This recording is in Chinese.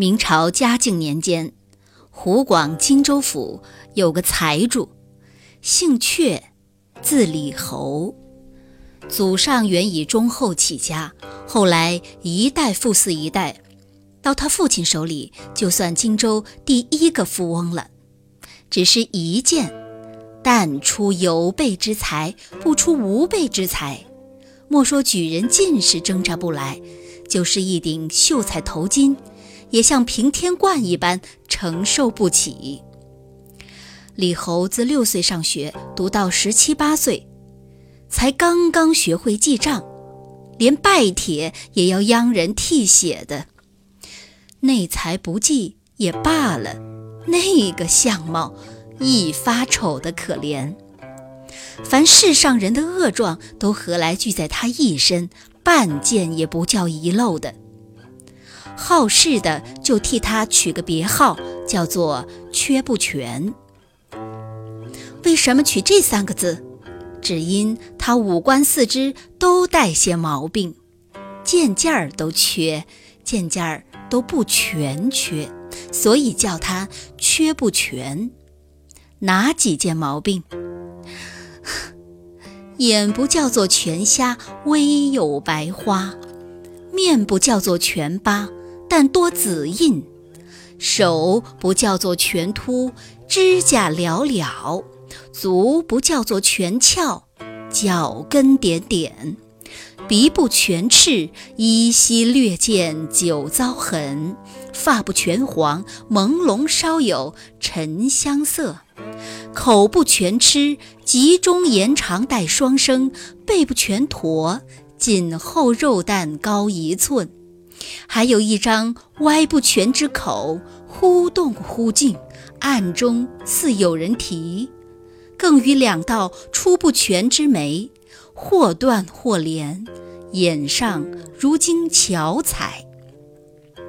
明朝嘉靖年间，湖广荆州府有个财主，姓阙，字李侯，祖上原以忠厚起家，后来一代富似一代，到他父亲手里，就算荆州第一个富翁了。只是一件，但出有备之才，不出无备之才。莫说举人进士挣扎不来，就是一顶秀才头巾，也像平天冠一般承受不起。李侯自六岁上学，读到十七八岁，才刚刚学会记账，连拜帖也要央人替写的。内才不济也罢了，那个相貌一发丑的可怜。凡世上人的恶状，都何来聚在他一身，半件也不叫遗漏的。好事的就替他取个别号，叫做“缺不全”。为什么取这三个字？只因他五官四肢都带些毛病，件件儿都缺，件件儿都不全缺，所以叫他“缺不全”。哪几件毛病？眼不叫做全瞎，微有白花；面不叫做全疤，但多紫印；手不叫做全秃，指甲寥寥；足不叫做全翘，脚跟点点；鼻不全赤，依稀略见酒糟痕；发不全黄，朦胧稍有沉香色。口不全吃，集中延长带双生；背不全驼，颈后肉蛋高一寸。还有一张歪不全之口，忽动忽静，暗中似有人提；更与两道出不全之眉，或断或连，眼上如经巧彩。